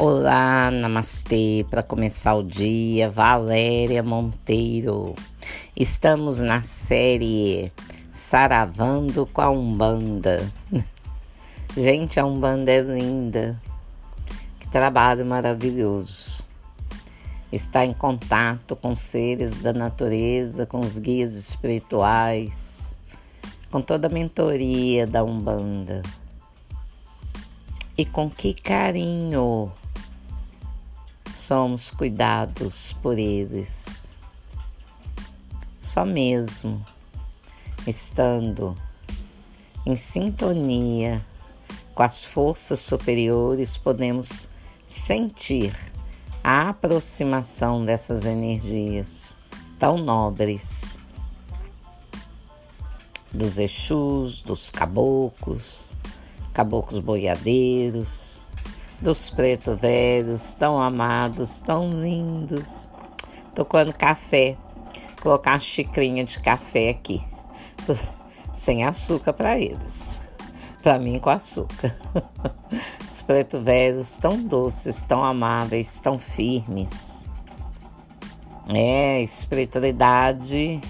Olá, namastê. Para começar o dia, Valéria Monteiro. Estamos na série Saravando com a Umbanda. Gente, a Umbanda é linda. Que trabalho maravilhoso. Está em contato com seres da natureza, com os guias espirituais, com toda a mentoria da Umbanda. E com que carinho somos cuidados por eles. Só mesmo estando em sintonia com as forças superiores, podemos sentir a aproximação dessas energias tão nobres dos Exus, dos caboclos, caboclos boiadeiros, dos pretos velhos, tão amados, tão lindos. Tocando café. Colocar uma xicrinha de café aqui. Sem açúcar para eles. Para mim, com açúcar. Os pretos velhos tão doces, tão amáveis, tão firmes. É, espiritualidade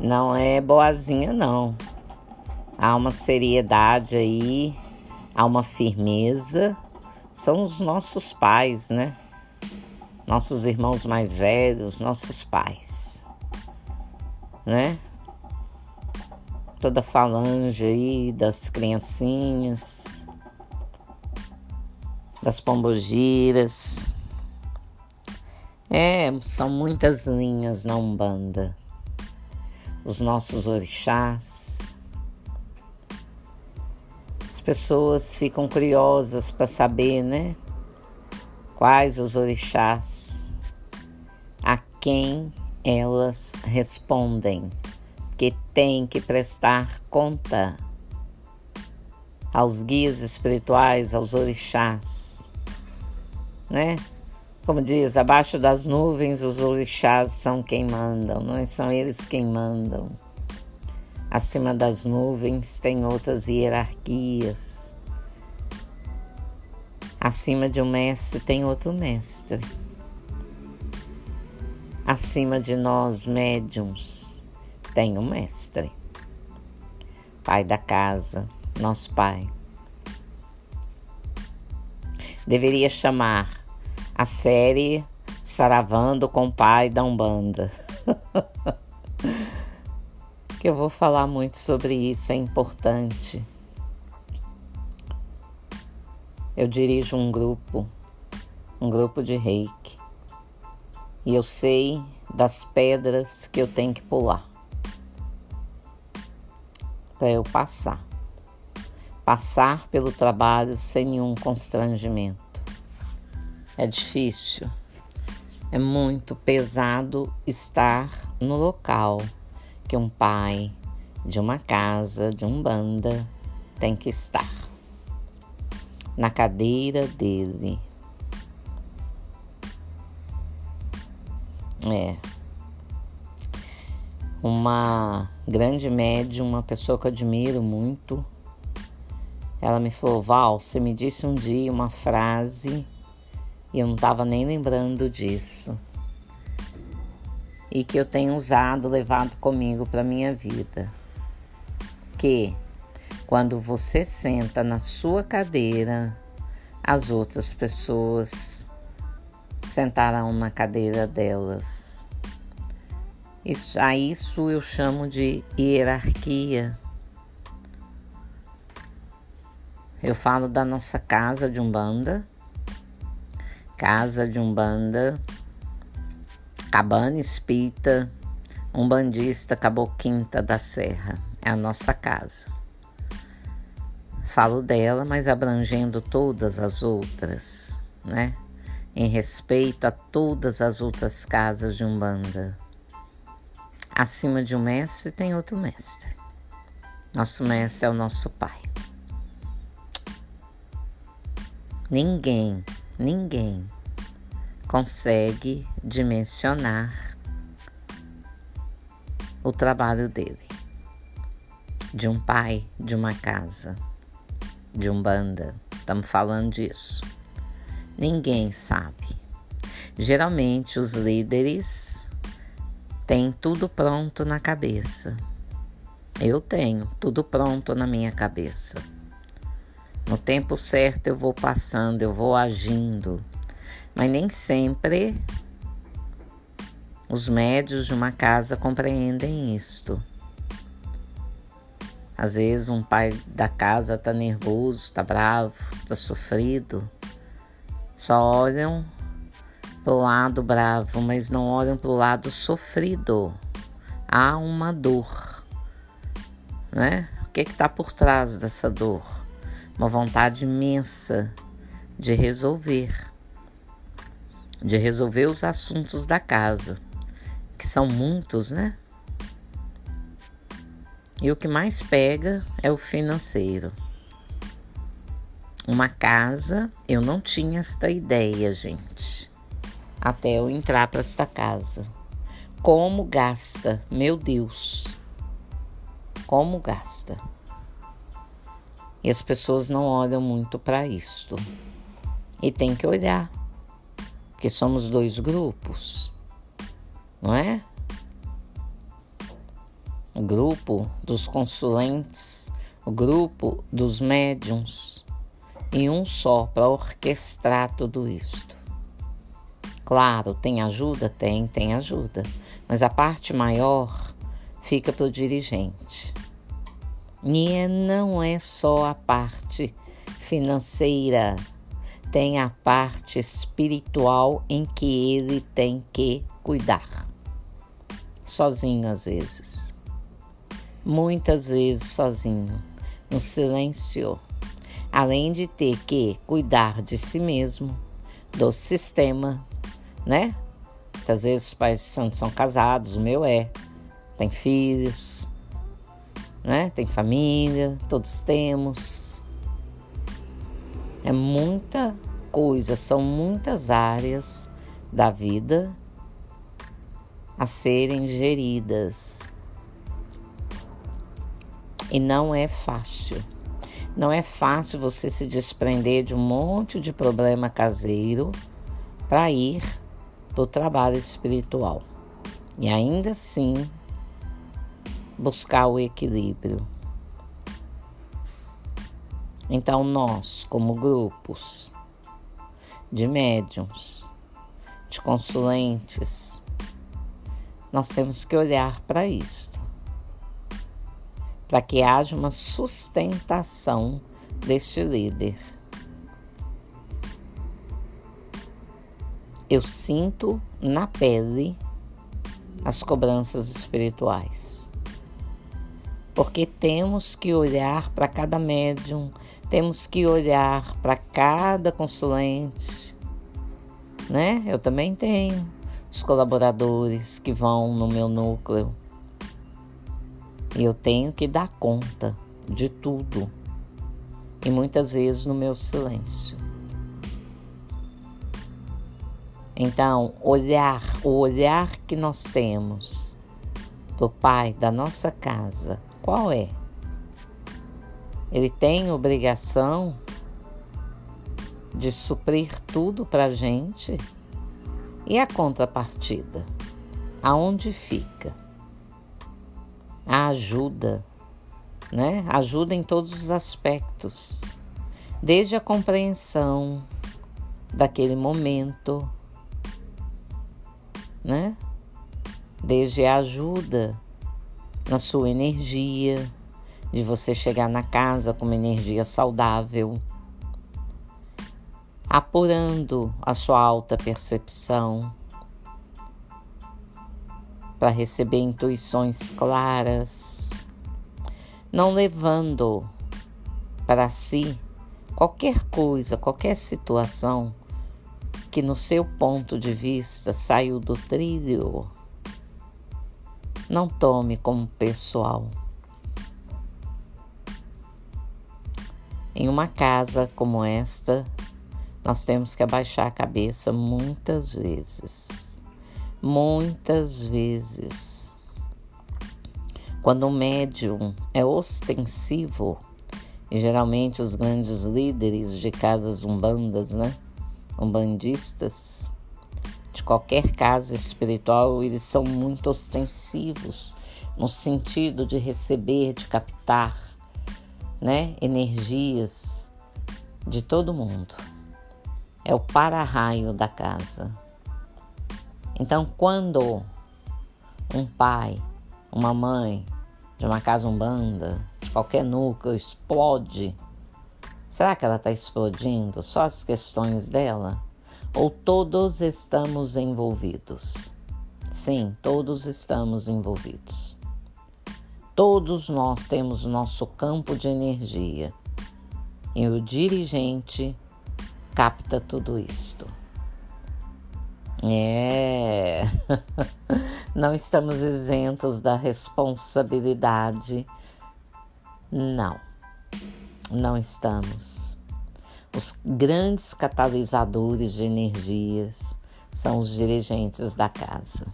não é boazinha, não. Há uma seriedade aí, há uma firmeza são os nossos pais, né? Nossos irmãos mais velhos, nossos pais, né? Toda a falange aí das criancinhas, das pombogiras. É, são muitas linhas na Umbanda. Os nossos orixás, pessoas ficam curiosas para saber, né? Quais os orixás, a quem elas respondem, que tem que prestar conta aos guias espirituais, aos orixás, né? Como diz, abaixo das nuvens os orixás são quem mandam, não é? são eles quem mandam. Acima das nuvens tem outras hierarquias. Acima de um mestre tem outro mestre. Acima de nós, médiums, tem um mestre. Pai da casa, nosso pai. Deveria chamar a série Saravando com o Pai da Umbanda. que eu vou falar muito sobre isso, é importante. Eu dirijo um grupo, um grupo de reiki, e eu sei das pedras que eu tenho que pular para eu passar. Passar pelo trabalho sem nenhum constrangimento. É difícil, é muito pesado estar no local que um pai de uma casa, de um banda, tem que estar na cadeira dele. É. Uma grande médium, uma pessoa que eu admiro muito. Ela me falou: Val, você me disse um dia uma frase e eu não estava nem lembrando disso e que eu tenho usado, levado comigo para minha vida. Que quando você senta na sua cadeira, as outras pessoas sentarão na cadeira delas. Isso, a isso eu chamo de hierarquia. Eu falo da nossa casa de Umbanda, casa de Umbanda Cabana Espírita, um bandista Caboquinta da Serra. É a nossa casa. Falo dela, mas abrangendo todas as outras, né? Em respeito a todas as outras casas de Umbanda. Acima de um mestre tem outro mestre. Nosso mestre é o nosso pai. Ninguém, ninguém consegue dimensionar o trabalho dele, de um pai, de uma casa, de um banda. Estamos falando disso. Ninguém sabe. Geralmente os líderes têm tudo pronto na cabeça. Eu tenho tudo pronto na minha cabeça. No tempo certo eu vou passando, eu vou agindo, mas nem sempre os médios de uma casa compreendem isto. Às vezes um pai da casa tá nervoso, tá bravo, tá sofrido. Só olham pro lado bravo, mas não olham pro lado sofrido. Há uma dor, né? O que que tá por trás dessa dor? Uma vontade imensa de resolver, de resolver os assuntos da casa, que são muitos, né? E o que mais pega é o financeiro. Uma casa, eu não tinha esta ideia, gente, até eu entrar para esta casa. Como gasta, meu Deus, como gasta. E as pessoas não olham muito para isto. E tem que olhar, porque somos dois grupos, não é? o grupo dos consulentes, o grupo dos médiums e um só para orquestrar tudo isto. Claro, tem ajuda? Tem, tem ajuda. Mas a parte maior fica para o dirigente. E não é só a parte financeira, tem a parte espiritual em que ele tem que cuidar. Sozinho às vezes muitas vezes sozinho, no silêncio, além de ter que cuidar de si mesmo, do sistema, né? Muitas vezes os pais de santos são casados, o meu é, tem filhos, né? Tem família, todos temos. É muita coisa, são muitas áreas da vida a serem geridas e não é fácil. Não é fácil você se desprender de um monte de problema caseiro para ir para o trabalho espiritual. E ainda assim buscar o equilíbrio. Então, nós, como grupos de médiums, de consulentes, nós temos que olhar para isto para que haja uma sustentação deste líder. Eu sinto na pele as cobranças espirituais. Porque temos que olhar para cada médium, temos que olhar para cada consulente, né? Eu também tenho os colaboradores que vão no meu núcleo eu tenho que dar conta de tudo. E muitas vezes no meu silêncio. Então, olhar, o olhar que nós temos do pai da nossa casa, qual é? Ele tem obrigação de suprir tudo para a gente? E a contrapartida? Aonde fica? a ajuda, né? Ajuda em todos os aspectos, desde a compreensão daquele momento, né? Desde a ajuda na sua energia, de você chegar na casa com uma energia saudável, apurando a sua alta percepção para receber intuições claras, não levando para si qualquer coisa, qualquer situação que no seu ponto de vista saiu do trilho. Não tome como pessoal. Em uma casa como esta, nós temos que abaixar a cabeça muitas vezes Muitas vezes, quando o médium é ostensivo, e geralmente os grandes líderes de casas umbandas, né? umbandistas, qualquer casa espiritual, eles são muito ostensivos no sentido de receber, de captar, né, energias de todo mundo. É o para-raio da casa. Então, quando um pai, uma mãe de uma casa umbanda, de qualquer núcleo explode, será que ela está explodindo só as questões dela? Ou todos estamos envolvidos? Sim, todos estamos envolvidos. Todos nós temos nosso campo de energia e o dirigente capta tudo isto. É, não estamos isentos da responsabilidade. Não, não estamos. Os grandes catalisadores de energias são os dirigentes da casa.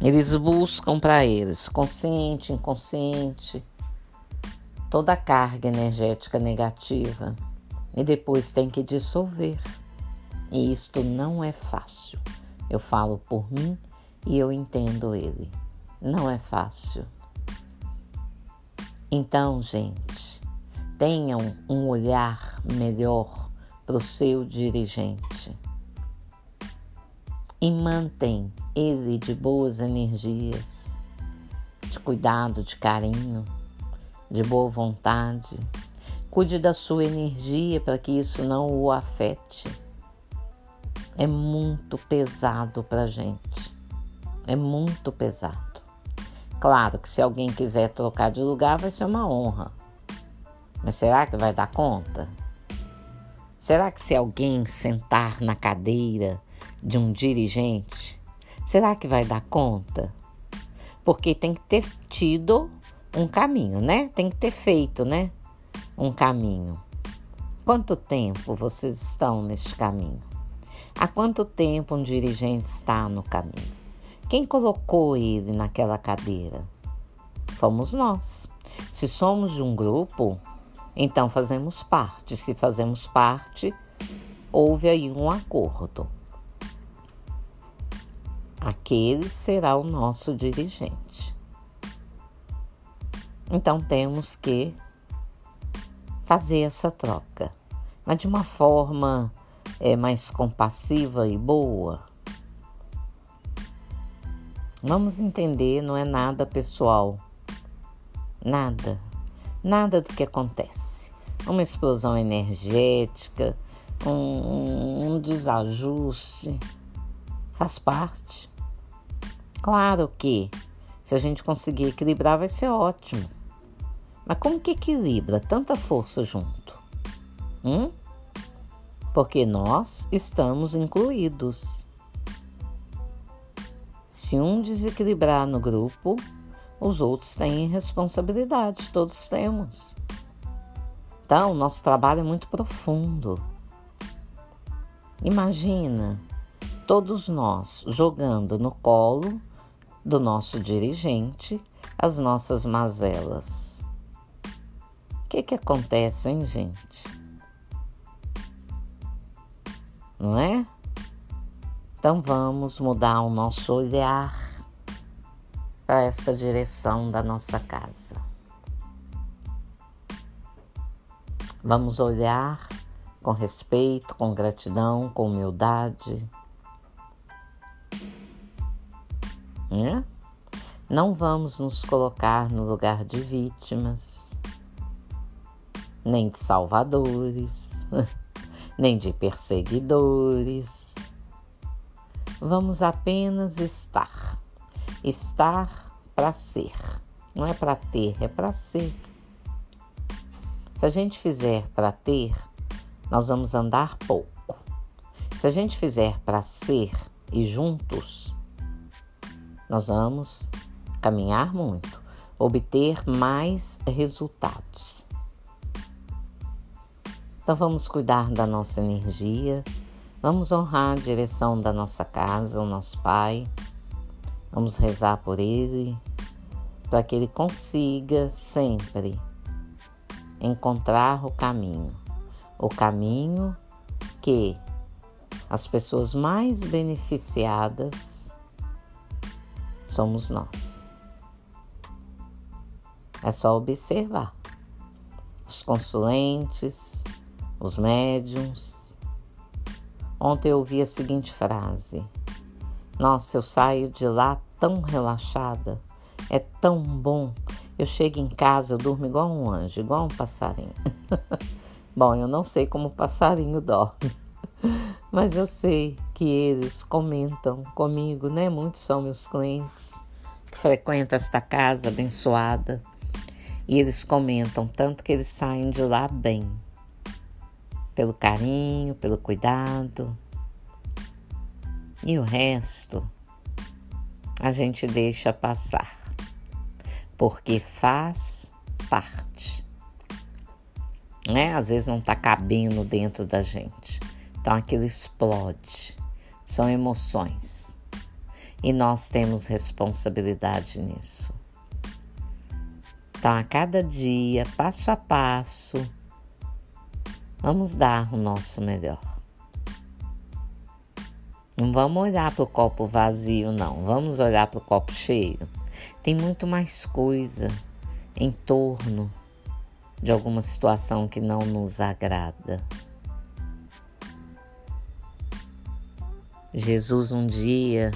Eles buscam para eles, consciente, inconsciente, toda a carga energética negativa e depois tem que dissolver. E isto não é fácil. Eu falo por mim e eu entendo ele. Não é fácil. Então, gente, tenham um olhar melhor para o seu dirigente e mantém ele de boas energias, de cuidado, de carinho, de boa vontade. Cuide da sua energia para que isso não o afete é muito pesado para gente. É muito pesado. Claro que se alguém quiser trocar de lugar vai ser uma honra. Mas será que vai dar conta? Será que se alguém sentar na cadeira de um dirigente, será que vai dar conta? Porque tem que ter tido um caminho, né? Tem que ter feito, né? Um caminho. Quanto tempo vocês estão neste caminho? Há quanto tempo um dirigente está no caminho? Quem colocou ele naquela cadeira? Fomos nós. Se somos de um grupo, então fazemos parte. Se fazemos parte, houve aí um acordo. Aquele será o nosso dirigente. Então temos que fazer essa troca, mas de uma forma é mais compassiva e boa? Vamos entender, não é nada pessoal. Nada. Nada do que acontece. Uma explosão energética, um, um desajuste. Faz parte. Claro que se a gente conseguir equilibrar vai ser ótimo. Mas como que equilibra tanta força junto? Hum? porque nós estamos incluídos. Se um desequilibrar no grupo, os outros têm responsabilidade, todos temos. Então, nosso trabalho é muito profundo. Imagina todos nós jogando no colo do nosso dirigente as nossas mazelas. O que, que acontece, hein, gente? não é? Então vamos mudar o nosso olhar para esta direção da nossa casa. Vamos olhar com respeito, com gratidão, com humildade. Né? Não vamos nos colocar no lugar de vítimas, nem de salvadores. nem de perseguidores. Vamos apenas estar. Estar para ser. Não é para ter, é para ser. Se a gente fizer para ter, nós vamos andar pouco. Se a gente fizer para ser e juntos, nós vamos caminhar muito, obter mais resultados. Então vamos cuidar da nossa energia, vamos honrar a direção da nossa casa, o nosso Pai, vamos rezar por Ele, para que Ele consiga sempre encontrar o caminho, o caminho que as pessoas mais beneficiadas somos nós. É só observar os consulentes, os médiums. Ontem eu ouvi a seguinte frase: Nossa, eu saio de lá tão relaxada, é tão bom. Eu chego em casa, eu durmo igual um anjo, igual um passarinho. bom, eu não sei como o passarinho dorme, mas eu sei que eles comentam comigo, né? Muitos são meus clientes que frequentam esta casa abençoada. E eles comentam tanto que eles saem de lá bem, pelo carinho, pelo cuidado. E o resto a gente deixa passar, porque faz parte. Né? Às vezes não está cabendo dentro da gente. Então aquilo explode. São emoções. E nós temos responsabilidade nisso. Então, a cada dia, passo a passo, vamos dar o nosso melhor. Não vamos olhar para o copo vazio, não. Vamos olhar para o copo cheio. Tem muito mais coisa em torno de alguma situação que não nos agrada. Jesus, um dia,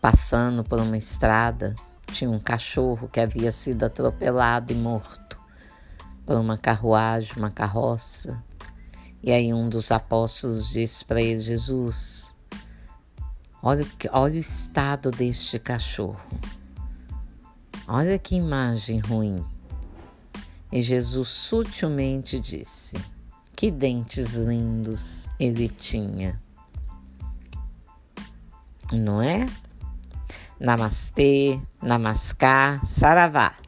passando por uma estrada, tinha um cachorro que havia sido atropelado e morto por uma carruagem, uma carroça. E aí um dos apóstolos disse para ele: Jesus, olha, olha o estado deste cachorro. Olha que imagem ruim. E Jesus sutilmente disse: Que dentes lindos ele tinha. Não é? Namastê, Namaskar, Saravá.